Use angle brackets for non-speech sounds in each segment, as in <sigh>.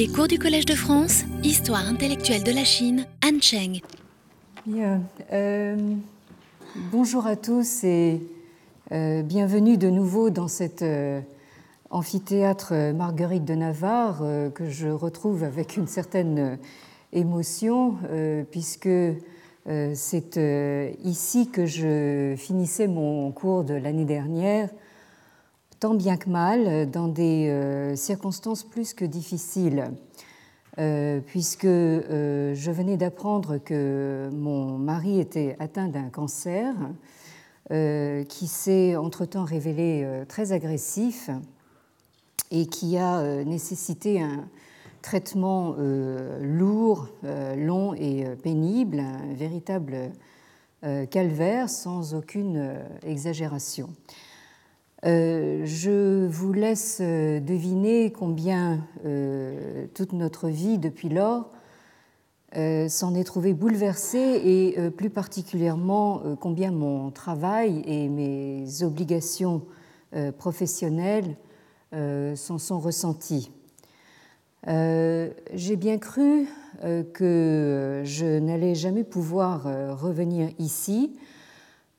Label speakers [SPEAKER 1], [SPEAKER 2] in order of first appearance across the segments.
[SPEAKER 1] Les cours du Collège de France, Histoire intellectuelle de la Chine, Han Cheng.
[SPEAKER 2] Bien. euh, bonjour à tous et euh, bienvenue de nouveau dans cet euh, amphithéâtre Marguerite de Navarre que je retrouve avec une certaine émotion puisque c'est ici que je finissais mon cours de l'année dernière, tant bien que mal, dans des euh, circonstances plus que difficiles. Euh, puisque euh, je venais d'apprendre que mon mari était atteint d'un cancer euh, qui s'est entre-temps révélé euh, très agressif et qui a euh, nécessité un traitement euh, lourd, euh, long et euh, pénible, un véritable euh, calvaire sans aucune euh, exagération. Euh, je vous laisse euh, deviner combien euh, toute notre vie depuis lors s'en est trouvée bouleversée et plus particulièrement combien mon travail et mes obligations professionnelles s'en sont ressenties. J'ai bien cru que je n'allais jamais pouvoir revenir ici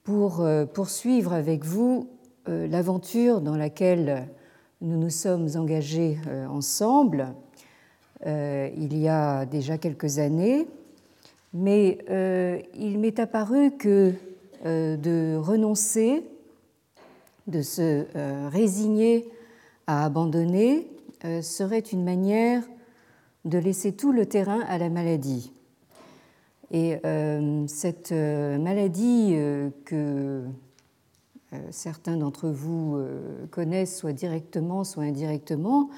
[SPEAKER 2] pour poursuivre avec vous l'aventure dans laquelle nous nous sommes engagés euh, ensemble euh, il y a déjà quelques années, mais euh, il m'est apparu que euh, de renoncer, de se euh, résigner à abandonner, euh, serait une manière de laisser tout le terrain à la maladie. Et euh, cette euh, maladie euh, que euh, certains d'entre vous euh, connaissent soit directement, soit indirectement,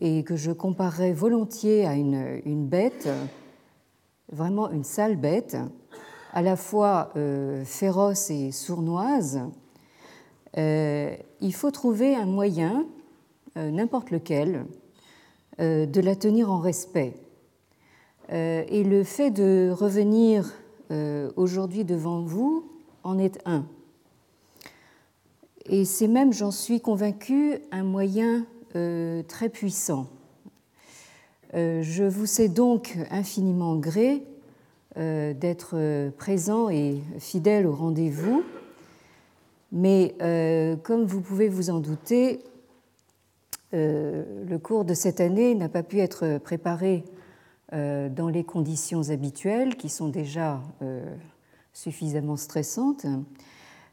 [SPEAKER 2] et que je comparerais volontiers à une, une bête, vraiment une sale bête, à la fois euh, féroce et sournoise, euh, il faut trouver un moyen, euh, n'importe lequel, euh, de la tenir en respect. Euh, et le fait de revenir euh, aujourd'hui devant vous en est un. Et c'est même, j'en suis convaincue, un moyen euh, très puissant. Euh, je vous sais donc infiniment gré euh, d'être présent et fidèle au rendez-vous, mais comme vous pouvez vous en douter, le cours de cette année n'a pas pu être préparé dans les conditions habituelles qui sont déjà suffisamment stressantes.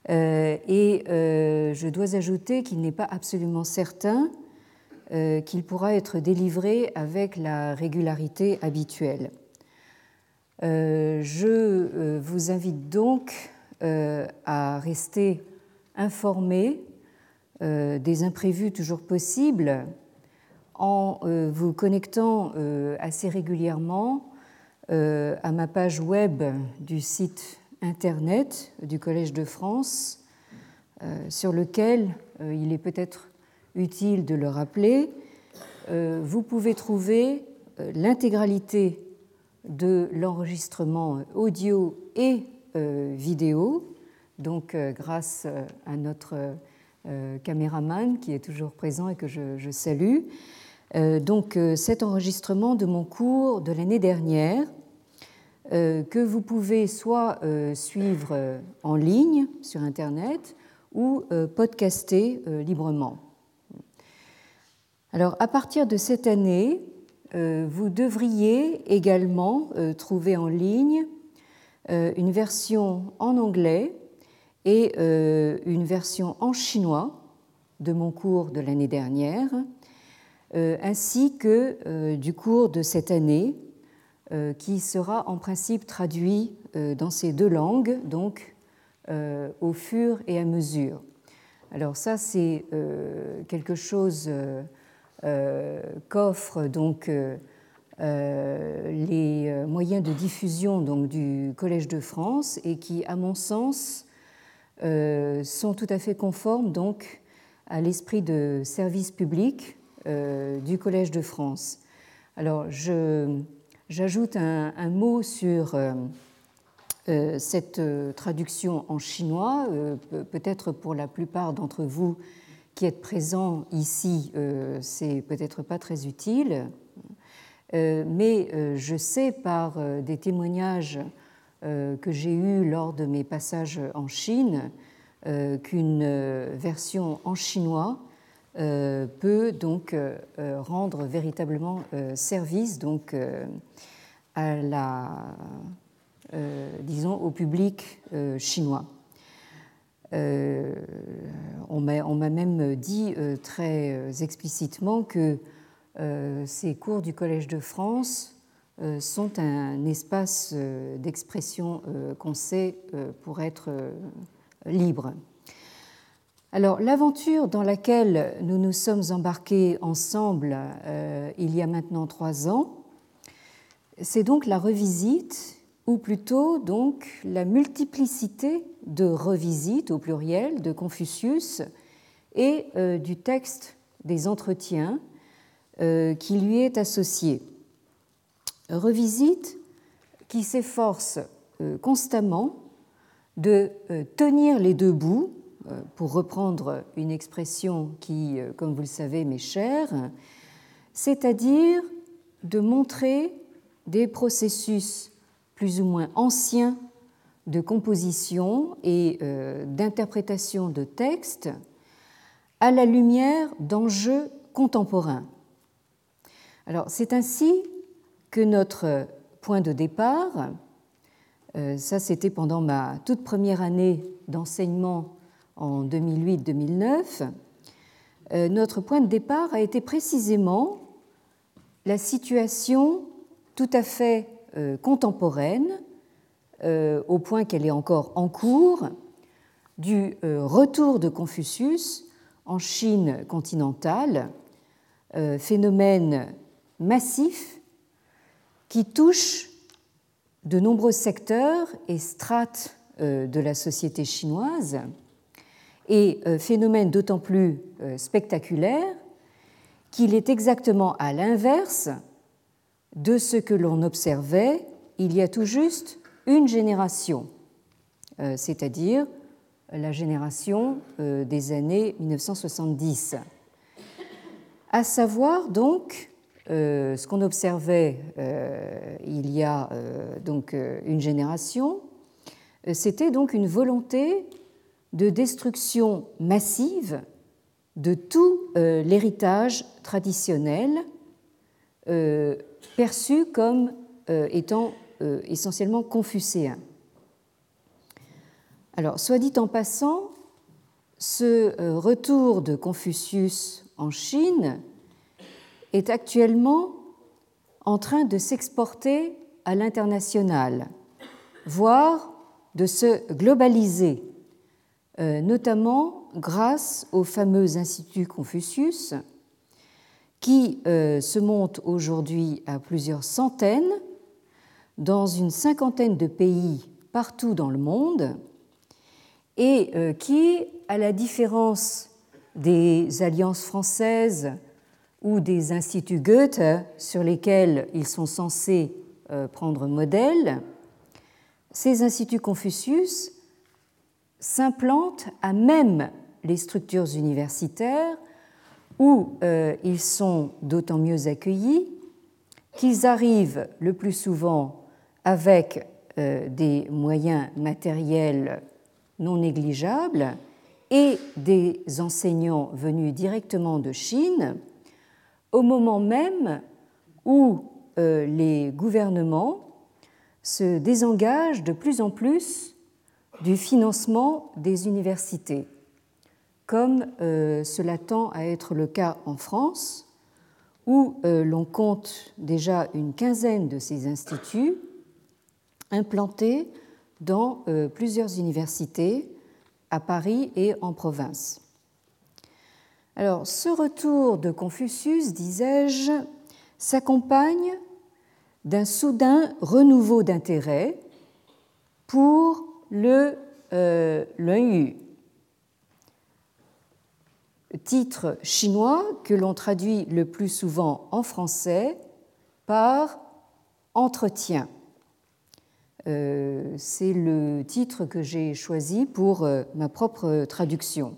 [SPEAKER 2] Euh, et euh, je dois ajouter qu'il n'est pas absolument certain euh, qu'il pourra être délivré avec la régularité habituelle. Je vous invite donc à rester informé des imprévus toujours possibles en vous connectant assez régulièrement à ma page web du site internet du Collège de France, euh, sur lequel euh, il est peut-être utile de le rappeler, euh, vous pouvez trouver l'intégralité de l'enregistrement audio et vidéo, donc grâce à notre caméraman qui est toujours présent et que je, salue. Donc cet enregistrement de mon cours de l'année dernière, que vous pouvez soit euh, suivre euh, en ligne sur Internet ou euh, podcaster euh, librement. Alors, à partir de cette année, euh, vous devriez également euh, trouver en ligne euh, une version en anglais et euh, une version en chinois de mon cours de l'année dernière, euh, ainsi que euh, du cours de cette année, euh, qui sera en principe traduit euh, dans ces deux langues, donc euh, au fur et à mesure. Alors ça, c'est euh, quelque chose euh, euh, qu'offrent donc euh, euh, les euh, moyens de diffusion donc, du Collège de France et qui, à mon sens, euh, sont tout à fait conformes donc à l'esprit de service public euh, du Collège de France. Alors, je, j'ajoute un, mot sur euh, euh, cette euh, traduction en chinois, pe- peut-être pour la plupart d'entre vous qui êtes présents ici, c'est peut-être pas très utile. mais je sais par des témoignages que j'ai eus lors de mes passages en Chine qu'une version en chinois peut donc rendre véritablement service donc à la, disons, au public chinois. Euh, on m'a même dit euh, très euh, explicitement que ces cours du Collège de France sont un espace d'expression qu'on sait pour être libre. Alors l'aventure dans laquelle nous nous sommes embarqués ensemble il y a maintenant trois ans, c'est donc la revisite ou plutôt donc la multiplicité de revisites au pluriel de Confucius et euh, du texte des entretiens euh, qui lui est associé. Revisite qui s'efforce euh, constamment de tenir les deux bouts, pour reprendre une expression qui, comme vous le savez, m'est chère, c'est-à-dire de montrer des processus plus ou moins ancien de composition et euh, d'interprétation de textes à la lumière d'enjeux contemporains. Alors c'est ainsi que notre point de départ, euh, ça c'était pendant ma toute première année d'enseignement en 2008-2009, euh, notre point de départ a été précisément la situation tout à fait euh, contemporaine, euh, au point qu'elle est encore en cours, du retour de Confucius en Chine continentale, phénomène massif qui touche de nombreux secteurs et strates de la société chinoise, et phénomène d'autant plus spectaculaire qu'il est exactement à l'inverse de ce que l'on observait il y a tout juste une génération, euh, c'est-à-dire la génération euh, des années 1970. À savoir donc euh, ce qu'on observait il y a donc une génération, c'était donc une volonté de destruction massive de tout l'héritage traditionnel perçu comme euh, étant euh, essentiellement confucéen. Alors, soit dit en passant, ce euh, retour de Confucius en Chine est actuellement en train de s'exporter à l'international, voire de se globaliser, notamment grâce au fameux Institut Confucius, qui euh, se monte aujourd'hui à plusieurs centaines dans une cinquantaine de pays partout dans le monde et euh, qui, à la différence des alliances françaises ou des instituts Goethe sur lesquels ils sont censés euh, prendre modèle, ces instituts Confucius s'implantent à même les structures universitaires où euh, ils sont d'autant mieux accueillis qu'ils arrivent le plus souvent avec euh, des moyens matériels non négligeables et des enseignants venus directement de Chine au moment même où euh, les gouvernements se désengagent de plus en plus du financement des universités comme euh, cela tend à être le cas en France, où euh, l'on compte déjà une quinzaine de ces instituts implantés dans euh, plusieurs universités à Paris et en province. Alors, ce retour de Confucius, disais-je, s'accompagne d'un soudain renouveau d'intérêt pour le euh, titre chinois que l'on traduit le plus souvent en français par entretien. Euh, c'est le titre que j'ai choisi pour euh, ma propre traduction,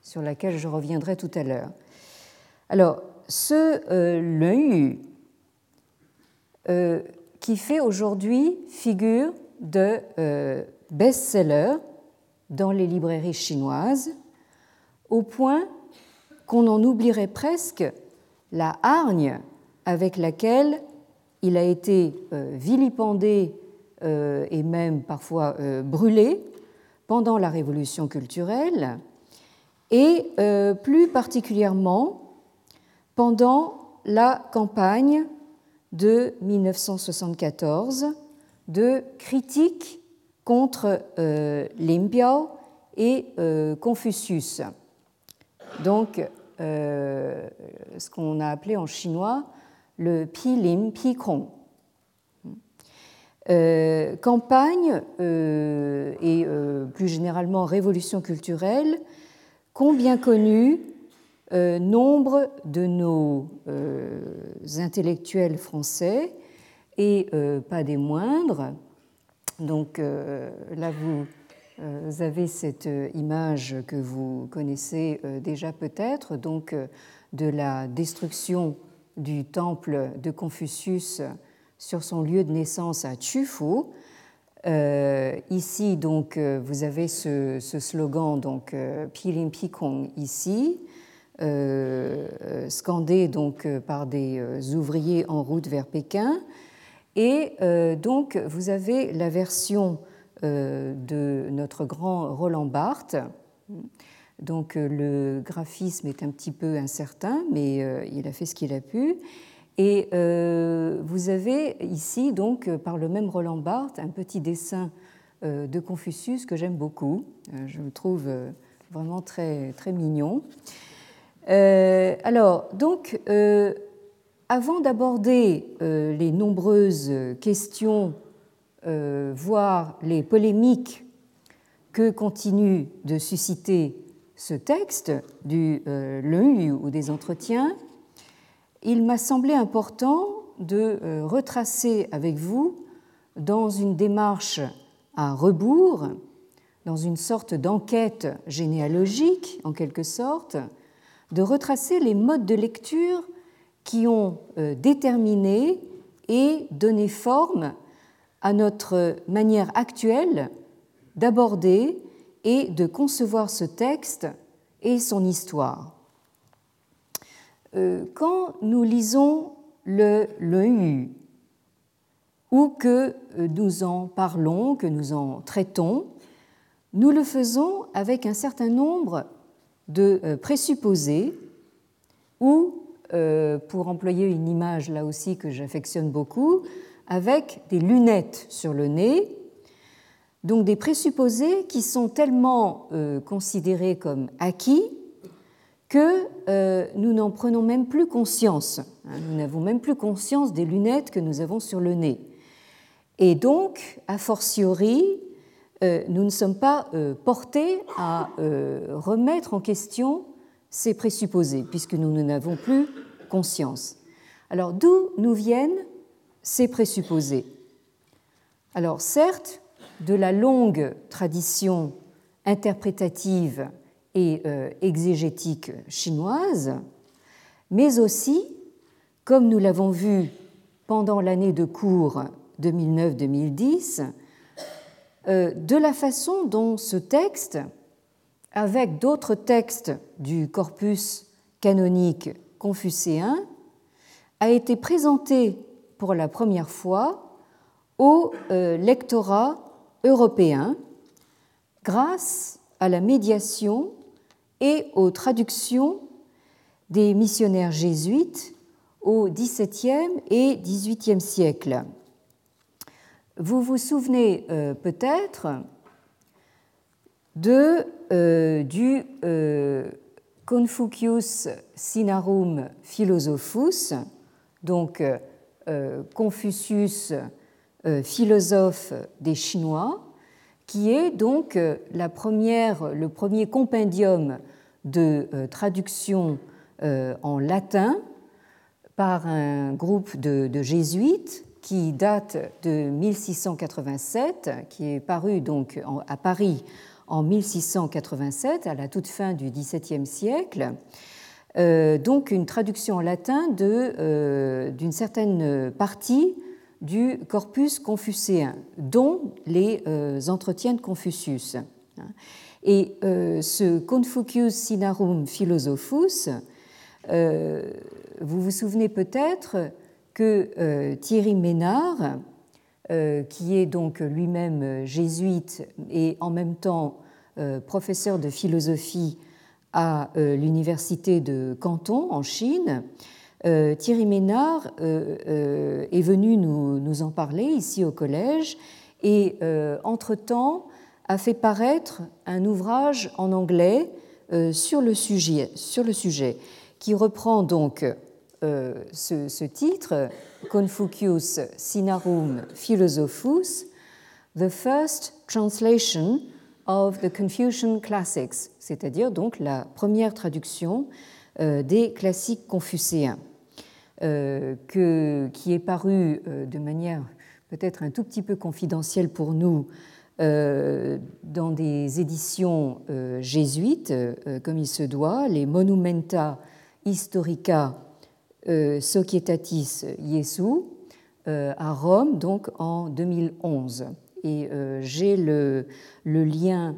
[SPEAKER 2] sur laquelle je reviendrai tout à l'heure. Alors, ce euh, qui fait aujourd'hui figure de best-seller dans les librairies chinoises, au point qu'on en oublierait presque la hargne avec laquelle il a été euh, vilipendé euh, et même parfois euh, brûlé pendant la Révolution culturelle et plus particulièrement pendant la campagne de 1974 de critique contre Limpiao et Confucius. Donc, ce qu'on a appelé en chinois le Pi Lim Pi Kong. Euh, campagne euh, et euh, plus généralement révolution culturelle qu'ont bien connu nombre de nos intellectuels français et pas des moindres. Donc là, vous, vous, avez cette image que vous connaissez déjà peut-être, donc de la destruction du temple de Confucius sur son lieu de naissance à Chufu. Euh, ici, donc, euh, vous avez ce, slogan, donc euh, Pilim Pikong ici, scandé donc par des ouvriers en route vers Pékin. Et donc, vous avez la version de notre grand Roland Barthes donc euh, le graphisme est un petit peu incertain, mais euh, il a fait ce qu'il a pu. Et euh, vous avez ici, donc, par le même Roland Barthes, un petit dessin de Confucius que j'aime beaucoup. Je le trouve vraiment très, très mignon. alors, donc, avant d'aborder les nombreuses questions, voire les polémiques que continue de susciter ce texte du euh, ou des entretiens, il m'a semblé important de euh, retracer avec vous, dans une démarche à rebours, dans une sorte d'enquête généalogique en quelque sorte, de retracer les modes de lecture qui ont euh, déterminé et donné forme à notre manière actuelle d'aborder et de concevoir ce texte et son histoire. Euh, quand nous lisons le Yu, ou que euh, nous en parlons, que nous en traitons, nous le faisons avec un certain nombre de présupposés ou, pour employer une image là aussi que j'affectionne beaucoup, avec des lunettes sur le nez donc des présupposés qui sont tellement euh, considérés comme acquis que euh, nous n'en prenons même plus conscience. Hein. nous n'avons même plus conscience des lunettes que nous avons sur le nez. Et donc, a fortiori, euh, nous ne sommes pas portés à remettre en question ces présupposés, puisque nous n'en avons plus conscience. Alors, d'où nous viennent ces présupposés? Alors, certes, de la longue tradition interprétative et euh, exégétique chinoise, mais aussi, comme nous l'avons vu pendant l'année de cours 2009-2010, euh, de la façon dont ce texte, avec d'autres textes du corpus canonique confucéen, a été présenté pour la première fois au euh, lectorat européen grâce à la médiation et aux traductions des missionnaires jésuites au XVIIe et XVIIIe siècle. Vous vous souvenez euh, peut-être de, euh, du euh, Confucius Sinarum Philosophus, donc Confucius euh, philosophe des Chinois, qui est donc la première, le premier compendium de traduction en latin par un groupe de, jésuites qui date de 1687, qui est paru donc à Paris en 1687, à la toute fin du XVIIe siècle. donc une traduction en latin d'une certaine partie du corpus confucéen, dont les entretiens de Confucius. Et ce Confucius Sinarum Philosophus, vous vous souvenez peut-être que Thierry Ménard, qui est donc lui-même jésuite et en même temps professeur de philosophie à l'université de Canton en Chine, euh, Thierry Ménard euh, euh, est venu nous, en parler ici au collège et, entre-temps, a fait paraître un ouvrage en anglais sur, le sujet, sur le sujet, qui reprend donc ce, ce, titre, Confucius Sinarum Philosophus, The First Translation of the Confucian Classics, c'est-à-dire donc la première traduction des classiques confucéens. Euh, qui est paru euh, de manière peut-être un tout petit peu confidentielle pour nous euh, dans des éditions jésuites, comme il se doit, les Monumenta Historica Societatis Jesu à Rome, donc en 2011. Et j'ai le, lien,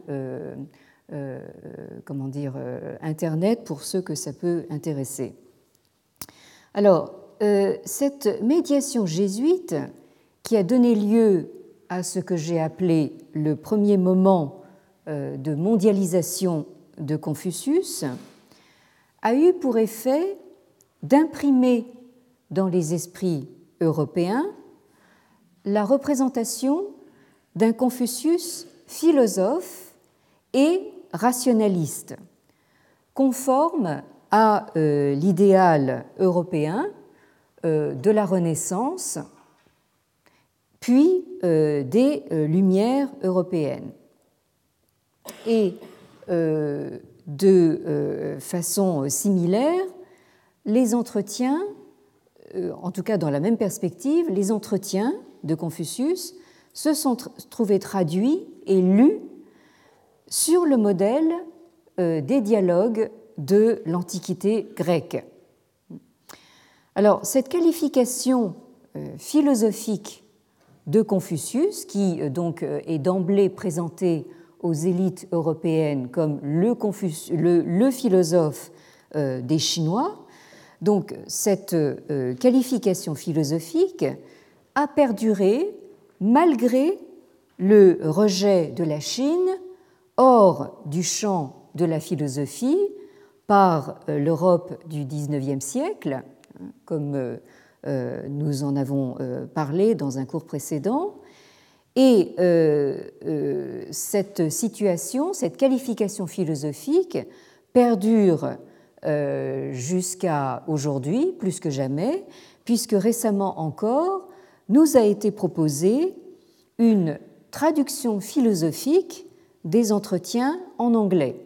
[SPEAKER 2] comment dire, Internet pour ceux que ça peut intéresser. Alors, euh, cette médiation jésuite, qui a donné lieu à ce que j'ai appelé le premier moment euh, de mondialisation de Confucius, a eu pour effet d'imprimer dans les esprits européens la représentation d'un Confucius philosophe et rationaliste, conforme à euh, l'idéal européen euh, de la Renaissance, puis euh, des Lumières européennes. Et de façon similaire, les entretiens, en tout cas dans la même perspective, les entretiens de Confucius se sont trouvés traduits et lus sur le modèle des dialogues de l'Antiquité grecque. Alors, cette qualification euh, philosophique de Confucius, qui euh, donc euh, est d'emblée présentée aux élites européennes comme le, philosophe des Chinois, donc cette qualification philosophique a perduré malgré le rejet de la Chine hors du champ de la philosophie par euh, l'Europe du XIXe siècle, comme euh, euh, nous en avons parlé dans un cours précédent. Et cette situation, cette qualification philosophique perdure jusqu'à aujourd'hui, plus que jamais, puisque récemment encore, nous a été proposée une traduction philosophique des entretiens en anglais.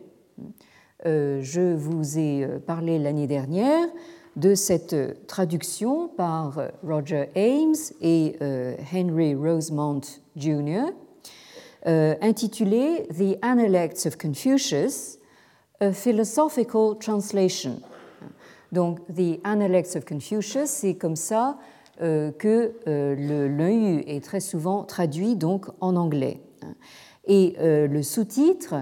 [SPEAKER 2] Euh, je vous ai euh, parlé l'année dernière de cette traduction par euh, Roger Ames et Henry Rosemont Jr., intitulée The Analects of Confucius, a Philosophical Translation. Donc, The Analects of Confucius, c'est comme ça que l'EU est très souvent traduit donc en anglais. Et le sous-titre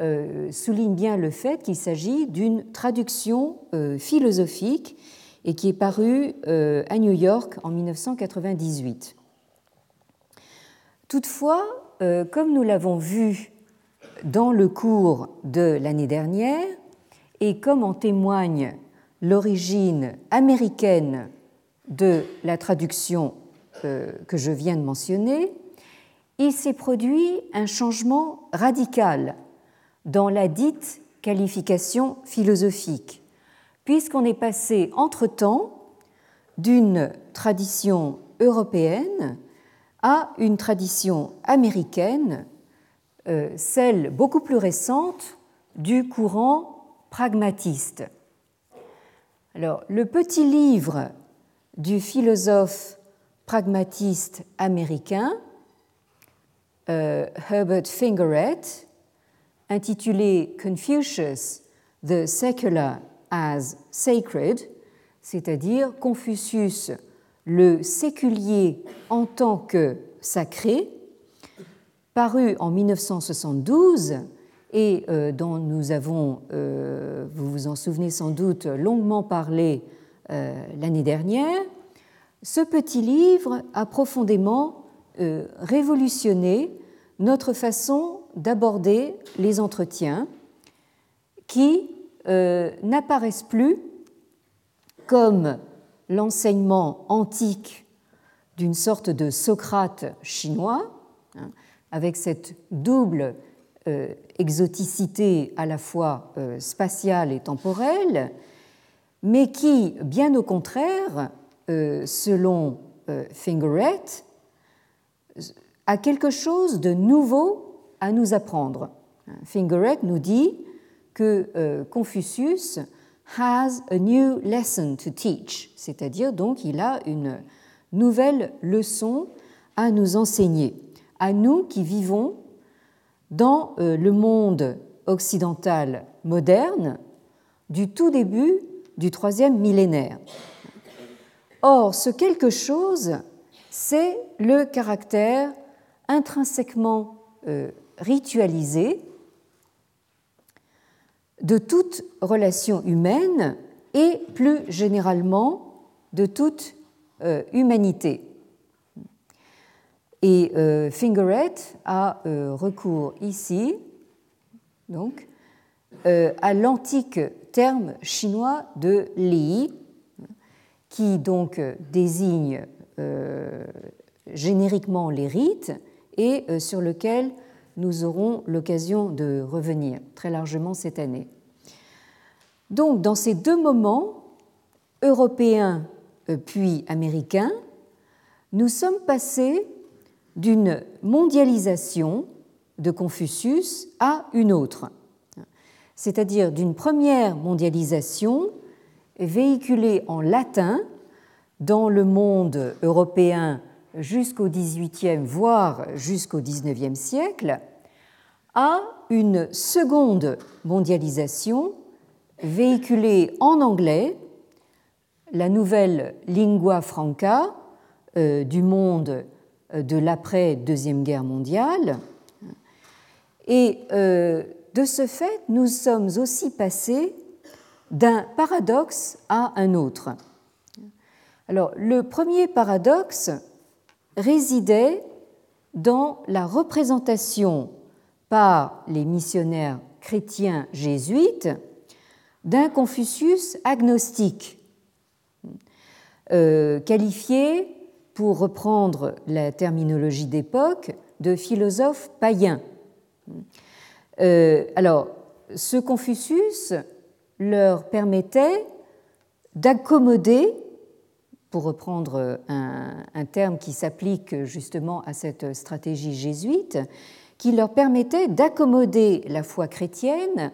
[SPEAKER 2] euh, souligne bien le fait qu'il s'agit d'une traduction euh, philosophique et qui est parue euh, à New York en 1998. Toutefois, comme nous l'avons vu dans le cours de l'année dernière, et comme en témoigne l'origine américaine de la traduction que je viens de mentionner, il s'est produit un changement radical dans la dite qualification philosophique, puisqu'on est passé entre-temps d'une tradition européenne à une tradition américaine, euh, celle beaucoup plus récente du courant pragmatiste. Alors, le petit livre du philosophe pragmatiste américain, euh, Herbert Fingeret, intitulé Confucius, the Secular as Sacred, c'est-à-dire Confucius, le séculier en tant que sacré, paru en 1972 et euh, dont nous avons, euh, vous vous en souvenez sans doute, longuement parlé euh, l'année dernière, ce petit livre a profondément révolutionné notre façon d'aborder les entretiens qui n'apparaissent plus comme l'enseignement antique d'une sorte de Socrate chinois, avec cette double euh, exoticité à la fois euh, spatiale et temporelle, mais qui, bien au contraire, euh, selon Fingeret, a quelque chose de nouveau à nous apprendre. Fingeret nous dit que Confucius has a new lesson to teach, c'est-à-dire donc il a une nouvelle leçon à nous enseigner, à nous qui vivons dans euh, le monde occidental moderne du tout début du troisième millénaire. Or, ce quelque chose, c'est le caractère intrinsèquement euh, ritualisé de toute relation humaine et plus généralement de toute euh, humanité. Et euh, Fingeret a euh, recours ici donc, à l'antique terme chinois de Li, qui donc désigne génériquement les rites et sur lequel nous aurons l'occasion de revenir très largement cette année. Donc, dans ces deux moments, européens euh, puis américains, nous sommes passés d'une mondialisation de Confucius à une autre, c'est-à-dire d'une première mondialisation véhiculée en latin dans le monde européen jusqu'au XVIIIe, voire jusqu'au XIXe siècle, à une seconde mondialisation véhiculée en anglais, la nouvelle lingua franca euh, du monde de l'après-deuxième guerre mondiale. Et euh, de ce fait, nous sommes aussi passés d'un paradoxe à un autre. Alors, le premier paradoxe résidait dans la représentation par les missionnaires chrétiens jésuites d'un Confucius agnostique, euh, qualifié, pour reprendre la terminologie d'époque, de philosophe païen. Euh, alors, ce Confucius leur permettait d'accommoder pour reprendre un, terme qui s'applique justement à cette stratégie jésuite, qui leur permettait d'accommoder la foi chrétienne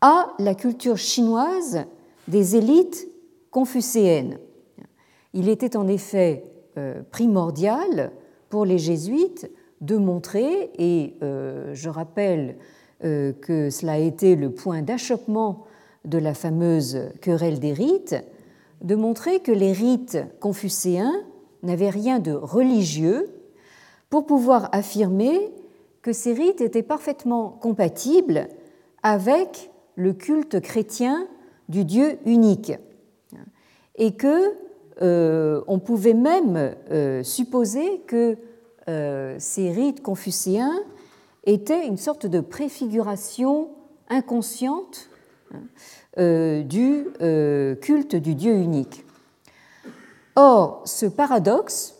[SPEAKER 2] à la culture chinoise des élites confucéennes. Il était en effet primordial pour les jésuites de montrer, et euh, je rappelle euh, que cela a été le point d'achoppement de la fameuse querelle des rites, de montrer que les rites confucéens n'avaient rien de religieux pour pouvoir affirmer que ces rites étaient parfaitement compatibles avec le culte chrétien du Dieu unique. Et que euh, on pouvait même euh, supposer que euh, ces rites confucéens étaient une sorte de préfiguration inconsciente hein, du culte du Dieu unique. Or, ce paradoxe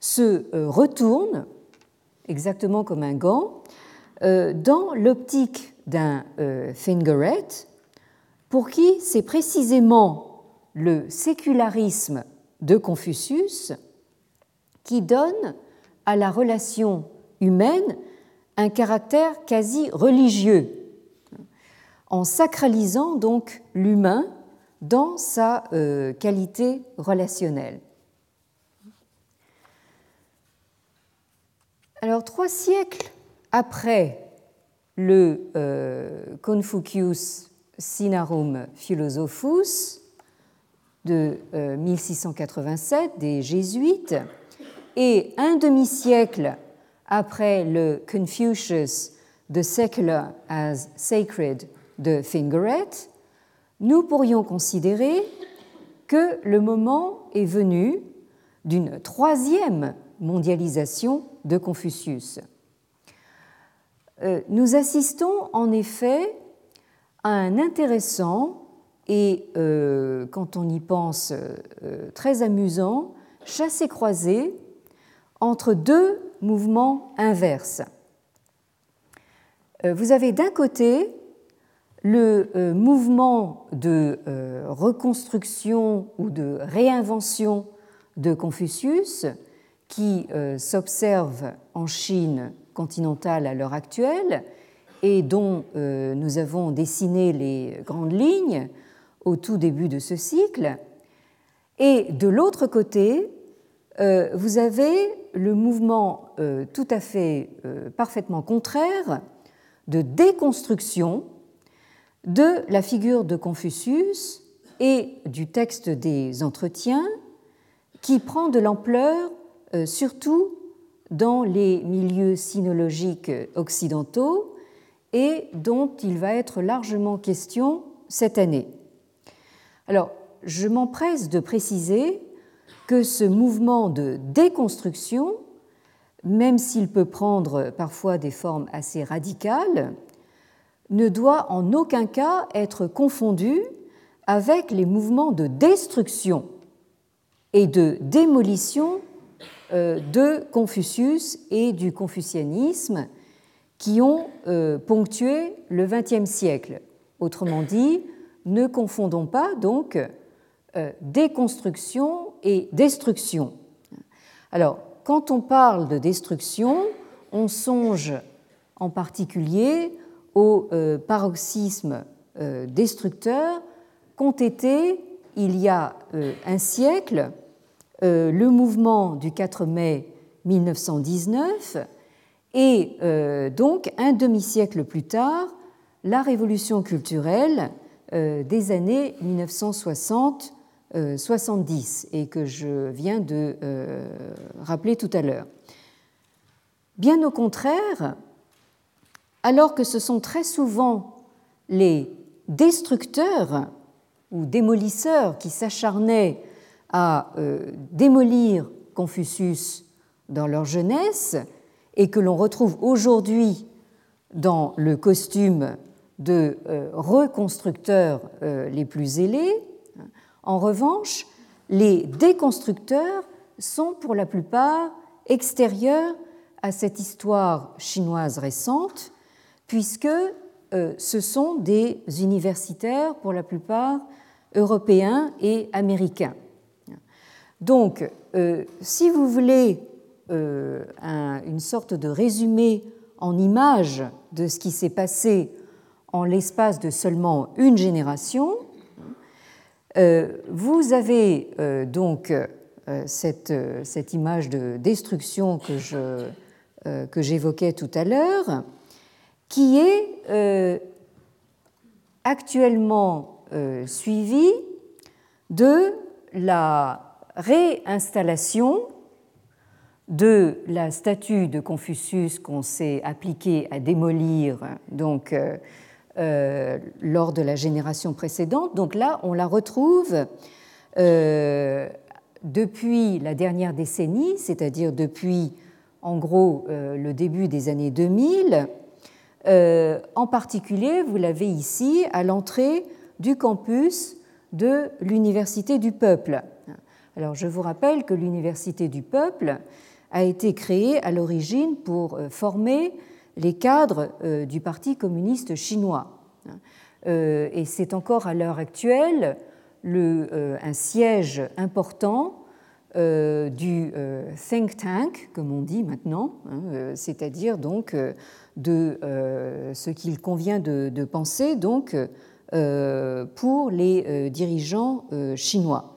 [SPEAKER 2] se retourne, exactement comme un gant, dans l'optique d'un Fingeret, pour qui c'est précisément le sécularisme de Confucius qui donne à la relation humaine un caractère quasi religieux en sacralisant donc l'humain dans sa euh, qualité relationnelle. Alors trois siècles après le euh, Confucius Sinarum Philosophus, de 1687 des jésuites et un demi-siècle après le Confucius The Secular as Sacred de Fingeret, nous pourrions considérer que le moment est venu d'une troisième mondialisation de Confucius. Euh, nous assistons en effet à un intéressant et, euh, quand on y pense, euh, très amusant chassé-croisé entre deux mouvements inverses. Vous avez d'un côté le mouvement de reconstruction ou de réinvention de Confucius qui s'observe en Chine continentale à l'heure actuelle et dont euh, nous avons dessiné les grandes lignes au tout début de ce cycle. Et de l'autre côté, euh, vous avez le mouvement euh, tout à fait parfaitement contraire de déconstruction de la figure de Confucius et du texte des entretiens qui prend de l'ampleur surtout dans les milieux sinologiques occidentaux et dont il va être largement question cette année. Alors, je m'empresse de préciser que ce mouvement de déconstruction, même s'il peut prendre parfois des formes assez radicales, ne doit en aucun cas être confondu avec les mouvements de destruction et de démolition euh, de Confucius et du confucianisme qui ont euh, ponctué le XXe siècle. Autrement dit, ne confondons pas donc euh, déconstruction et destruction. Alors, quand on parle de destruction, on songe en particulier au paroxysme destructeur qu'ont été, il y a un siècle, euh, le mouvement du 4 mai 1919 et euh, donc un demi-siècle plus tard, la révolution culturelle euh, des années 1960-70 et que je viens de rappeler tout à l'heure. Bien au contraire, alors que ce sont très souvent les destructeurs ou démolisseurs qui s'acharnaient à euh, démolir Confucius dans leur jeunesse et que l'on retrouve aujourd'hui dans le costume de euh, reconstructeurs euh, les plus zélés. En revanche, les déconstructeurs sont pour la plupart extérieurs à cette histoire chinoise récente, puisque ce sont des universitaires pour la plupart européens et américains. Donc, euh, si vous voulez euh, une sorte de résumé en image de ce qui s'est passé en l'espace de seulement une génération, euh, vous avez donc cette, cette, image de destruction que j'évoquais tout à l'heure, qui est actuellement suivie de la réinstallation de la statue de Confucius qu'on s'est appliqué à démolir donc, euh, euh, lors de la génération précédente. Donc là, on la retrouve euh, depuis la dernière décennie, c'est-à-dire depuis en gros le début des années 2000. en particulier, vous l'avez ici à l'entrée du campus de l'Université du Peuple. Alors je vous rappelle que l'Université du peuple a été créée à l'origine pour euh, former les cadres euh, du Parti communiste chinois. Euh, et c'est encore à l'heure actuelle un siège important du think tank, comme on dit maintenant, hein, c'est-à-dire donc de ce qu'il convient de, penser donc pour les dirigeants chinois.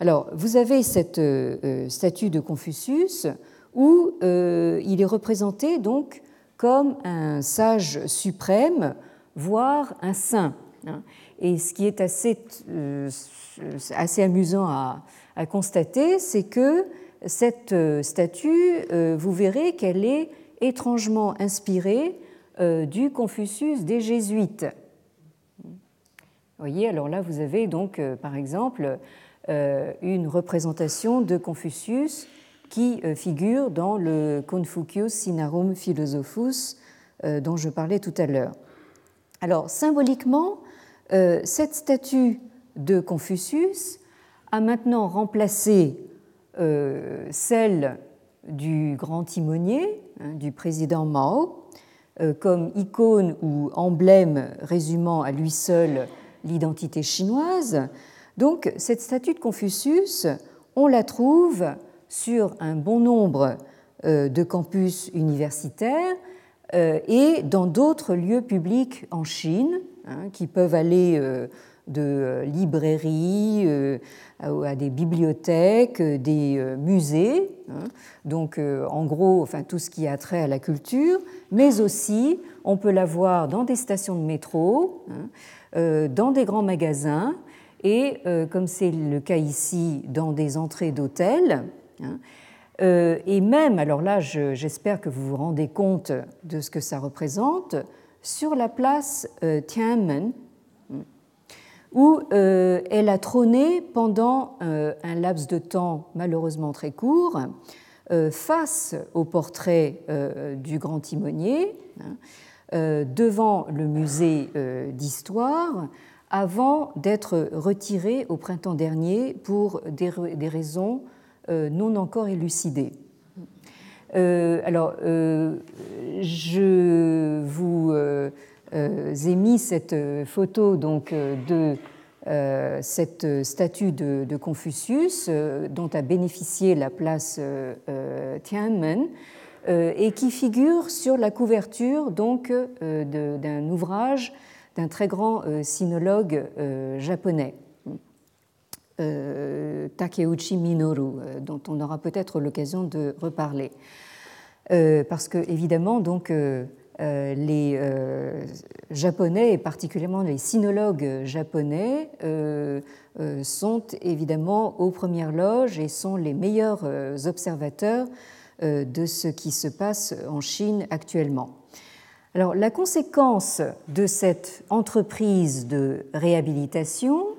[SPEAKER 2] Alors, vous avez cette euh, euh, statue de Confucius où euh, il est représenté donc comme un sage suprême, voire un saint. Hein. Et ce qui est assez, assez amusant à, à constater, c'est que cette statue, vous verrez qu'elle est étrangement inspirée du Confucius des Jésuites. Vous voyez, alors là, vous avez donc, par exemple, une représentation de Confucius qui euh, figure dans le Confucius Sinarum Philosophus euh, dont je parlais tout à l'heure. Alors, symboliquement, euh, cette statue de Confucius a maintenant remplacé celle du grand timonier, hein, du président Mao, comme icône ou emblème résumant à lui seul l'identité chinoise. Donc, cette statue de Confucius, on la trouve sur un bon nombre euh, de campus universitaires euh, et dans d'autres lieux publics en Chine, hein, qui peuvent aller euh, de librairies à des bibliothèques, des musées, hein. donc en gros, enfin, tout ce qui a trait à la culture, mais aussi on peut la voir dans des stations de métro, hein, dans des grands magasins, et comme c'est le cas ici, dans des entrées d'hôtels, et même, alors là, j'espère que vous vous rendez compte de ce que ça représente, sur la place euh, Tiananmen, où euh, elle a trôné pendant un laps de temps malheureusement très court, face au portrait du grand timonier, hein, devant le musée d'histoire, avant d'être retirée au printemps dernier pour des raisons euh, non encore élucidées. Euh, alors, euh, je vous ai mis cette photo donc, de cette statue de, Confucius dont a bénéficié la place Tiananmen et qui figure sur la couverture donc d'un ouvrage d'un très grand sinologue japonais. Euh, Takeuchi Minoru, euh, dont on aura peut-être l'occasion de reparler. Euh, parce que, évidemment, donc, les Japonais, et particulièrement les sinologues japonais, sont évidemment aux premières loges et sont les meilleurs observateurs de ce qui se passe en Chine actuellement. Alors, la conséquence de cette entreprise de réhabilitation,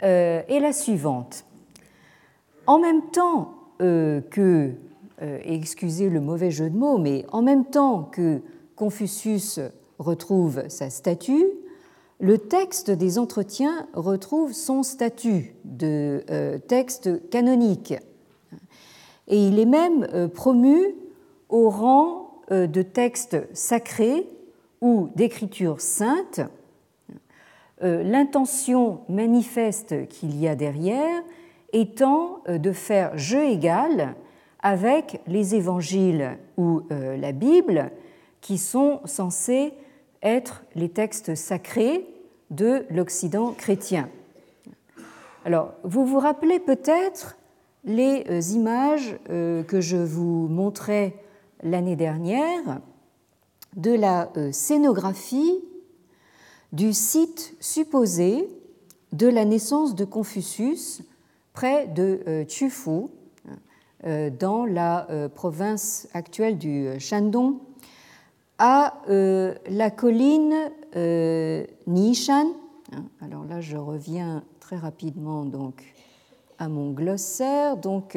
[SPEAKER 2] est la suivante. En même temps euh, que, euh, excusez le mauvais jeu de mots, mais en même temps que Confucius retrouve sa statue, le texte des entretiens retrouve son statut de texte canonique. Et il est même promu au rang de texte sacré ou d'écriture sainte, euh, l'intention manifeste qu'il y a derrière étant euh, de faire jeu égal avec les évangiles ou euh, la Bible, qui sont censés être les textes sacrés de l'Occident chrétien. Alors, vous vous rappelez peut-être les images que je vous montrais l'année dernière de la scénographie du site supposé de la naissance de Confucius près de euh, Chufu, euh, dans la euh, province actuelle du Shandong, à la colline Nishan. Alors là, je reviens très rapidement donc à mon glossaire. Donc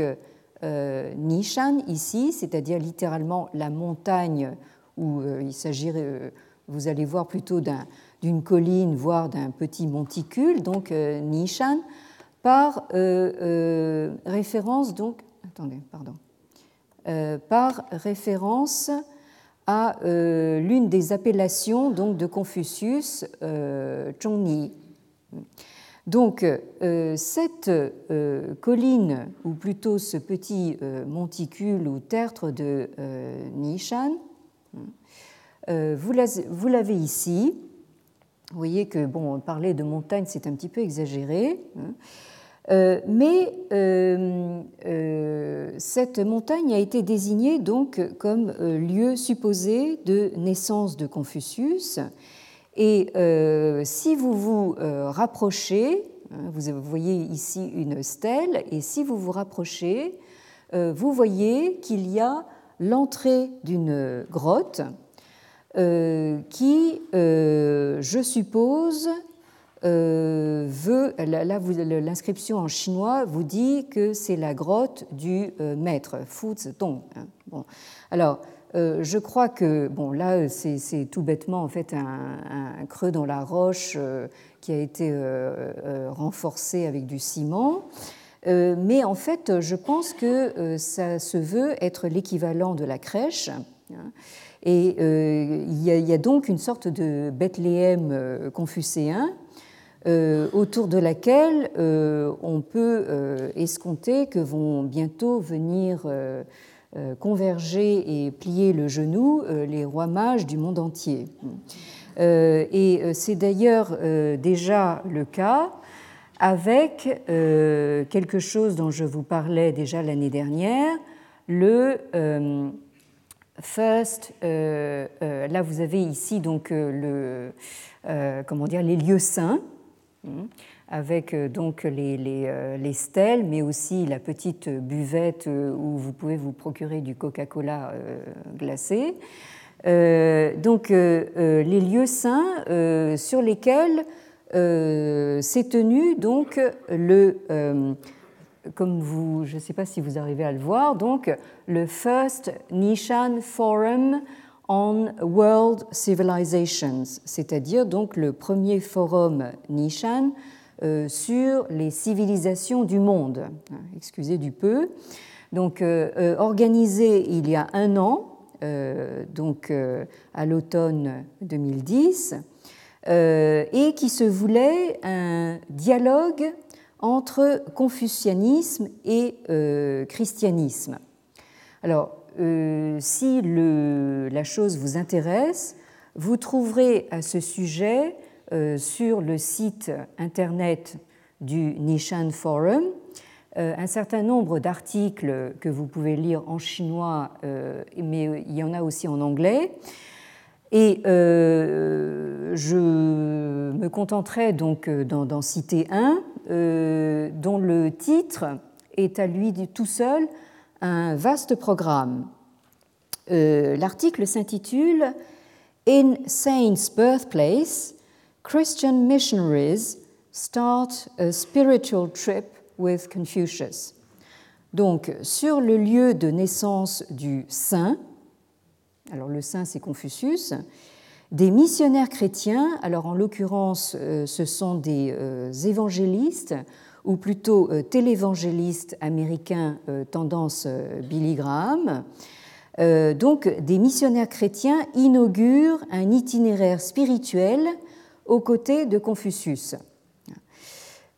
[SPEAKER 2] Nishan ici, c'est-à-dire littéralement la montagne où il s'agirait, vous allez voir plutôt d'un d'une colline, voire d'un petit monticule, donc euh, Nishan, par euh, euh, référence donc, attendez, pardon, par référence à l'une des appellations donc de Confucius, Zhongni. Donc cette colline, ou plutôt ce petit monticule ou tertre de Nishan, vous l'avez ici. Vous voyez que, bon, parler de montagne, c'est un petit peu exagéré. Hein. Euh, mais euh, euh, cette montagne a été désignée donc comme lieu supposé de naissance de Confucius. Et si vous vous rapprochez, hein, vous voyez ici une stèle, et si vous vous rapprochez, vous voyez qu'il y a l'entrée d'une grotte qui, je suppose, euh, veut, là, l'inscription en chinois vous dit que c'est la grotte du euh, maître, Fu Zitong. Hein. Bon. Alors, euh, je crois que, bon, là, c'est tout bêtement en fait un, creux dans la roche qui a été renforcé avec du ciment. mais en fait, je pense que ça se veut être l'équivalent de la crèche. Hein. Et il y, a donc une sorte de Bethléem confucéen euh, autour de laquelle euh, on peut euh, escompter que vont bientôt venir converger et plier le genou les rois mages du monde entier. et c'est d'ailleurs déjà le cas avec quelque chose dont je vous parlais déjà l'année dernière, le first. là, vous avez ici donc le, comment dire, les lieux saints Hein, avec euh, donc les, euh, les, stèles, mais aussi la petite buvette euh, où vous pouvez vous procurer du Coca-Cola glacé. donc les lieux saints sur lesquels s'est tenu donc le comme vous, je ne sais pas si vous arrivez à le voir, donc le First Nishan Forum on World Civilizations, c'est-à-dire donc le premier forum Nishan euh, sur les civilisations du monde. Excusez du peu. Donc euh, euh, organisé il y a un an, donc à l'automne 2010, et qui se voulait un dialogue entre confucianisme et christianisme. Alors, euh, si la chose vous intéresse, vous trouverez à ce sujet euh, sur le site internet du Nishan Forum euh, un certain nombre d'articles que vous pouvez lire en chinois, mais il y en a aussi en anglais. Et je me contenterai donc d'en citer un, dont le titre est à lui tout seul un vaste programme. Euh, l'article s'intitule In Saint's Birthplace, Christian Missionaries Start a Spiritual Trip with Confucius. Donc, sur le lieu de naissance du saint, alors le saint c'est Confucius, des missionnaires chrétiens, alors en l'occurrence euh, ce sont des euh, évangélistes, ou plutôt euh, télévangéliste américain euh, tendance Billy Graham. Donc, des missionnaires chrétiens inaugurent un itinéraire spirituel aux côtés de Confucius.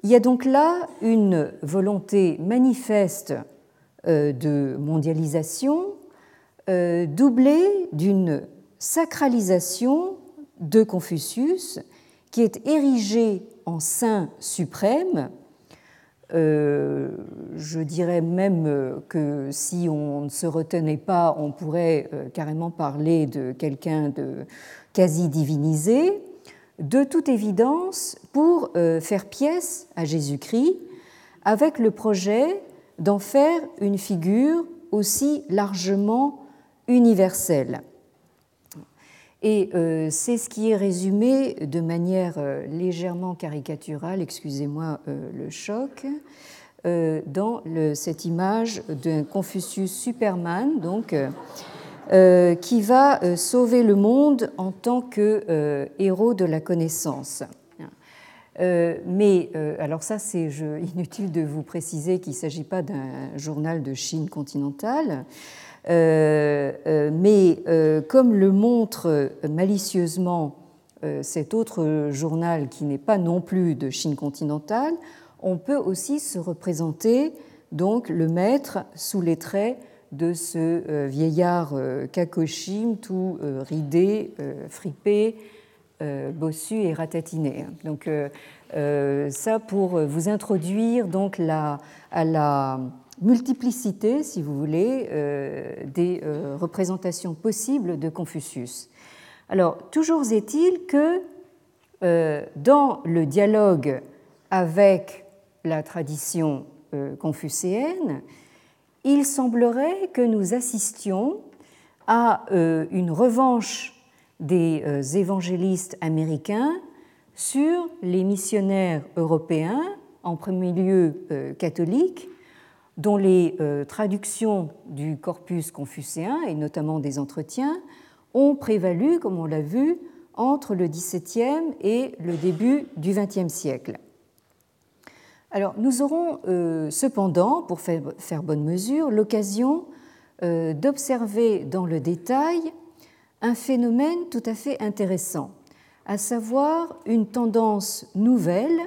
[SPEAKER 2] Il y a donc là une volonté manifeste de mondialisation doublée d'une sacralisation de Confucius qui est érigé en saint suprême euh, je dirais même que si on ne se retenait pas, on pourrait euh, carrément parler de quelqu'un de quasi divinisé, de toute évidence pour euh, faire pièce à Jésus-Christ, avec le projet d'en faire une figure aussi largement universelle. Et euh, c'est ce qui est résumé de manière euh, légèrement caricaturale, excusez-moi euh, le choc, dans cette image d'un Confucius Superman, donc, qui va sauver le monde en tant que héros de la connaissance. mais alors ça, c'est <laughs> inutile de vous préciser qu'il ne s'agit pas d'un journal de Chine continentale. Euh, euh, mais euh, comme le montre malicieusement cet autre journal qui n'est pas non plus de Chine continentale, on peut aussi se représenter donc le maître sous les traits de ce vieillard kakoshim tout ridé, fripé, bossu et ratatiné. Donc ça pour vous introduire donc à la multiplicité, si vous voulez, euh, des euh, représentations possibles de Confucius. Alors, toujours est-il que dans le dialogue avec la tradition confucéenne, il semblerait que nous assistions à une revanche des évangélistes américains sur les missionnaires européens, en premier lieu catholiques, dont les euh, traductions du corpus confucéen, et notamment des entretiens, ont prévalu, comme on l'a vu, entre le XVIIe et le début du XXe siècle. Alors, nous aurons euh, cependant, pour faire, bonne mesure, l'occasion euh, d'observer dans le détail un phénomène tout à fait intéressant, à savoir une tendance nouvelle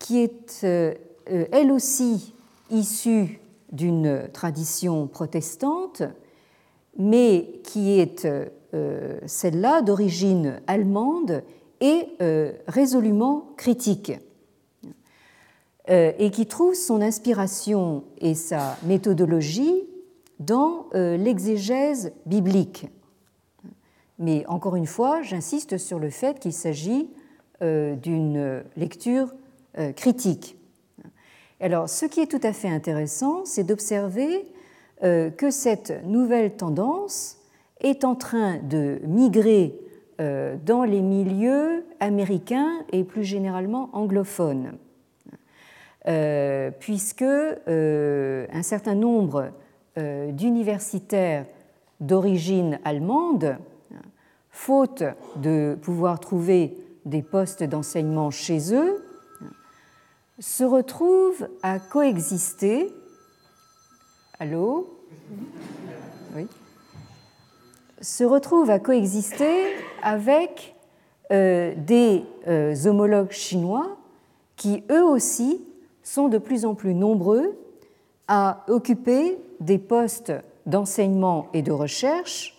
[SPEAKER 2] qui est elle aussi issue d'une tradition protestante, mais qui est euh, celle-là d'origine allemande et euh, résolument critique, euh, et qui trouve son inspiration et sa méthodologie dans l'exégèse biblique. Mais encore une fois, j'insiste sur le fait qu'il s'agit d'une lecture critique. Alors, ce qui est tout à fait intéressant, c'est d'observer euh, que cette nouvelle tendance est en train de migrer euh, dans les milieux américains et plus généralement anglophones, euh, puisque un certain nombre d'universitaires d'origine allemande, faute de pouvoir trouver des postes d'enseignement chez eux, se retrouvent à coexister. Allô? Oui. Se à coexister avec euh, des euh, homologues chinois qui, eux aussi, sont de plus en plus nombreux à occuper des postes d'enseignement et de recherche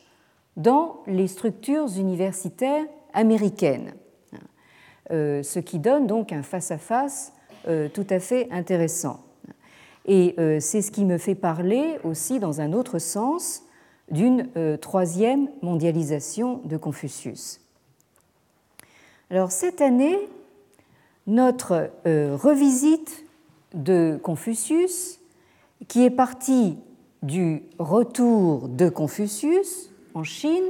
[SPEAKER 2] dans les structures universitaires américaines, euh, ce qui donne donc un face-à-face euh, tout à fait intéressant. Et euh, c'est ce qui me fait parler aussi, dans un autre sens, d'une euh, troisième mondialisation de Confucius. Alors cette année, notre revisite de Confucius, qui est partie du retour de Confucius en Chine,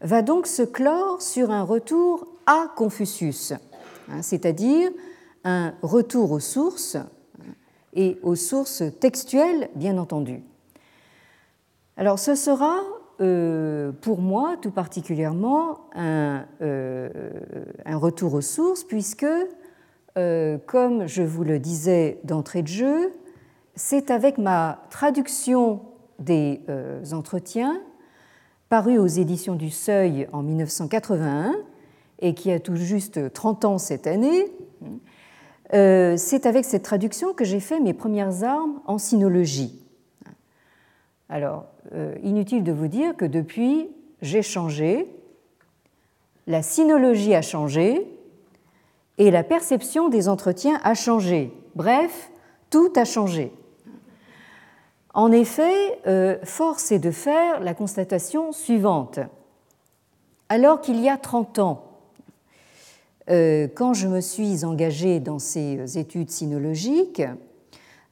[SPEAKER 2] va donc se clore sur un retour à Confucius, hein, c'est-à-dire un retour aux sources et aux sources textuelles, bien entendu. Alors ce sera euh, pour moi tout particulièrement un, euh, retour aux sources puisque, euh, comme je vous le disais d'entrée de jeu, c'est avec ma traduction des entretiens paru aux éditions du Seuil en 1981 et qui a tout juste 30 ans cette année, euh, c'est avec cette traduction que j'ai fait mes premières armes en sinologie. Alors, euh, inutile de vous dire que depuis, j'ai changé, la sinologie a changé et la perception des entretiens a changé. Bref, tout a changé. En effet, euh, force est de faire la constatation suivante. Alors qu'il y a 30 ans, quand je me suis engagée dans ces études sinologiques,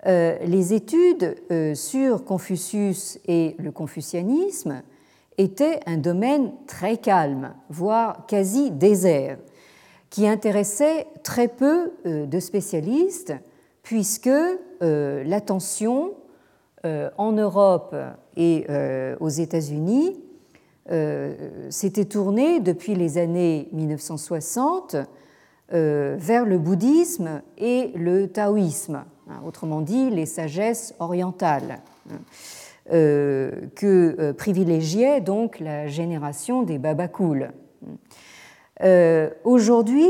[SPEAKER 2] euh, les études euh, sur Confucius et le confucianisme étaient un domaine très calme, voire quasi désert, qui intéressait très peu de spécialistes, puisque l'attention en Europe et aux États-Unis euh, s'était tourné depuis les années 1960 euh, vers le bouddhisme et le taoïsme, hein, autrement dit les sagesses orientales, hein, euh, que privilégiait donc la génération des babakouls. Aujourd'hui,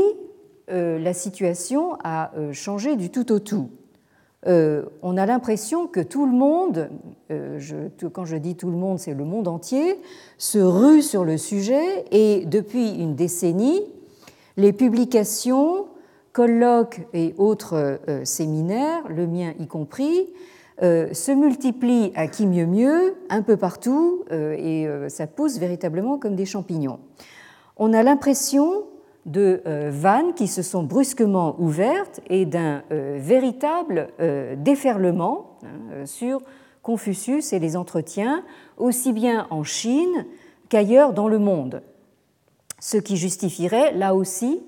[SPEAKER 2] la situation a changé du tout au tout. Euh, on a l'impression que tout le monde, euh, quand je dis tout le monde, c'est le monde entier, se rue sur le sujet et depuis une décennie, les publications, colloques et autres euh, séminaires, le mien y compris, se multiplient à qui mieux mieux, un peu partout, et ça pousse véritablement comme des champignons. On a l'impression de vannes qui se sont brusquement ouvertes et d'un véritable déferlement hein, sur Confucius et les entretiens, aussi bien en Chine qu'ailleurs dans le monde, ce qui justifierait là aussi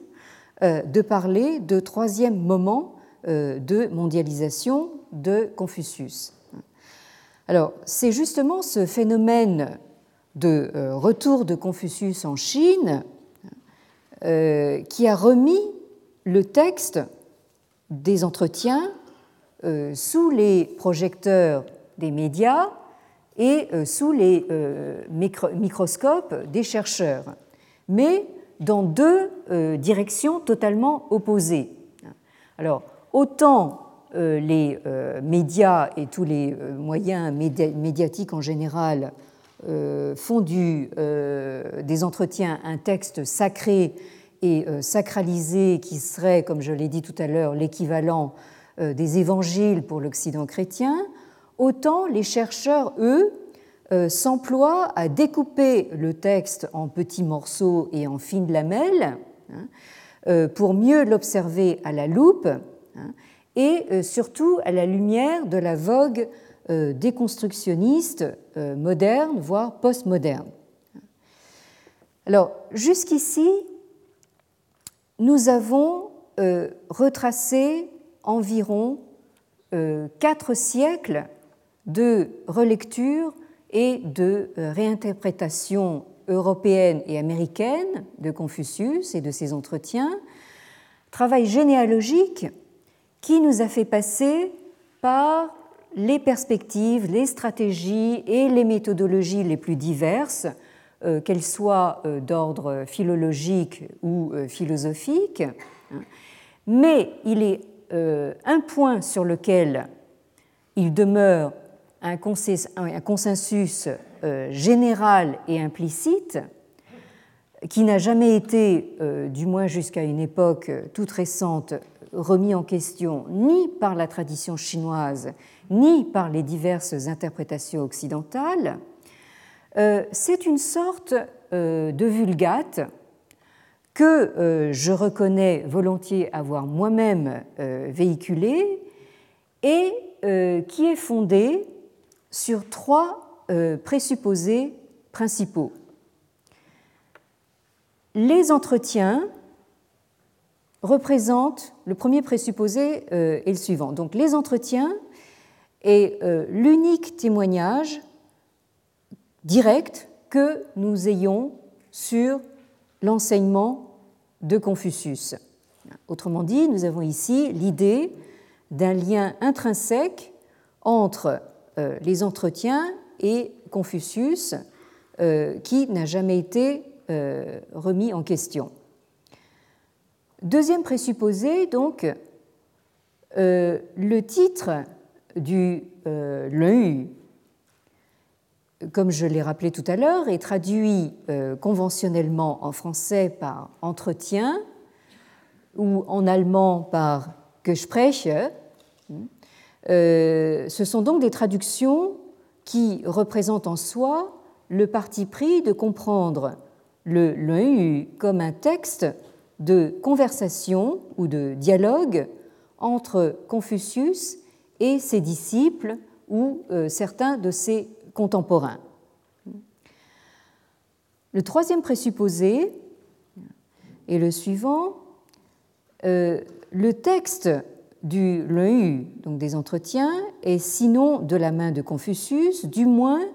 [SPEAKER 2] de parler de troisième moment de mondialisation de Confucius. Alors, c'est justement ce phénomène de euh, retour de Confucius en Chine euh, qui a remis le texte des entretiens euh, sous les projecteurs des médias et sous les microscopes des chercheurs, mais dans deux directions totalement opposées. Alors, autant euh, les euh, médias et tous les euh, moyens médiatiques en général font du, des entretiens un texte sacré et sacralisé qui serait, comme je l'ai dit tout à l'heure, l'équivalent des évangiles pour l'Occident chrétien, autant les chercheurs, eux, s'emploient à découper le texte en petits morceaux et en fines lamelles hein, pour mieux l'observer à la loupe hein, et euh, surtout à la lumière de la vogue euh, déconstructionniste euh, moderne, voire postmoderne. Alors, jusqu'ici, nous avons retracé environ quatre siècles de relecture et de réinterprétation européenne et américaine de Confucius et de ses entretiens, travail généalogique qui nous a fait passer par les perspectives, les stratégies et les méthodologies les plus diverses, euh, qu'elles soient euh, d'ordre philologique ou euh, philosophique. Mais il est un point sur lequel il demeure un consensus général et implicite qui n'a jamais été, du moins jusqu'à une époque toute récente, remis en question ni par la tradition chinoise, ni par les diverses interprétations occidentales, euh, c'est une sorte euh, de vulgate que euh, je reconnais volontiers avoir moi-même véhiculée et qui est fondée sur trois présupposés principaux. Les entretiens représente, le premier présupposé est le suivant. Donc les entretiens est euh, l'unique témoignage direct que nous ayons sur l'enseignement de Confucius. Autrement dit, nous avons ici l'idée d'un lien intrinsèque entre euh, les entretiens et Confucius qui n'a jamais été remis en question. Deuxième présupposé, donc, euh, le titre du euh, comme je l'ai rappelé tout à l'heure, est traduit euh, conventionnellement en français par entretien ou en allemand par Gespräche. Euh, ce sont donc des traductions qui représentent en soi le parti pris de comprendre le Leu comme un texte de conversation ou de dialogue entre Confucius et ses disciples ou euh, certains de ses contemporains. Le troisième présupposé est le suivant. Euh, le texte du Leu, donc des entretiens, est sinon de la main de Confucius, du moins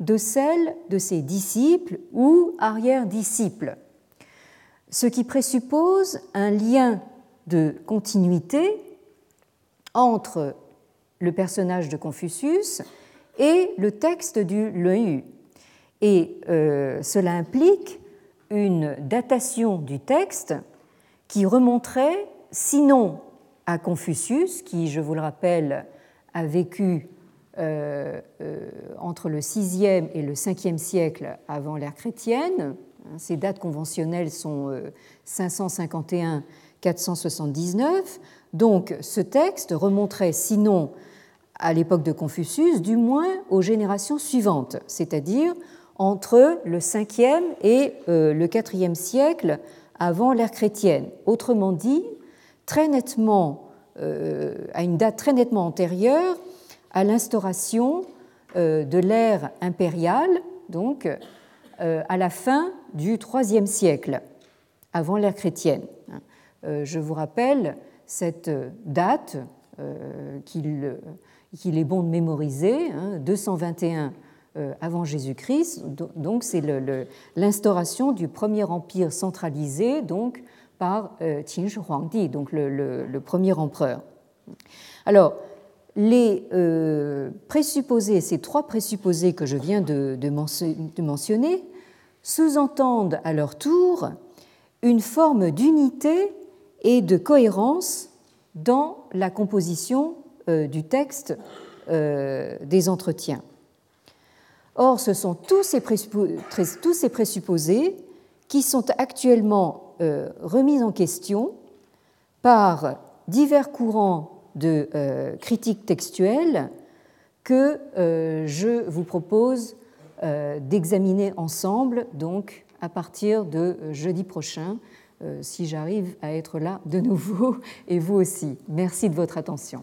[SPEAKER 2] de celle de ses disciples ou arrière-disciples ce qui présuppose un lien de continuité entre le personnage de Confucius et le texte du Leu. Et euh, cela implique une datation du texte qui remonterait sinon à Confucius, qui, je vous le rappelle, a vécu euh, euh, entre le 6e et le 5e siècle avant l'ère chrétienne, ces dates conventionnelles sont 551-479. Euh, Donc ce texte remonterait sinon à l'époque de Confucius, du moins aux générations suivantes, c'est-à-dire entre le 5e et euh, le 4e siècle avant l'ère chrétienne. Autrement dit, très nettement, à une date très nettement antérieure à l'instauration de l'ère impériale, donc à la fin du IIIe siècle, avant l'ère chrétienne. Je vous rappelle cette date qu'il est bon de mémoriser, 221 hein, euh, avant Jésus-Christ. Donc c'est l'instauration du premier empire centralisé par euh, Qin Shi Huangdi, donc le, premier empereur. Alors les euh, présupposés, ces trois présupposés que je viens de mentionner, sous-entendent à leur tour une forme d'unité et de cohérence dans la composition du texte des entretiens. Or, ce sont tous ces, présupposés qui sont actuellement euh, remis en question par divers courants de euh, critique textuelle que euh, je vous propose d'examiner ensemble, donc à partir de jeudi prochain, si j'arrive à être là de nouveau, <laughs> et vous aussi. Merci de votre attention.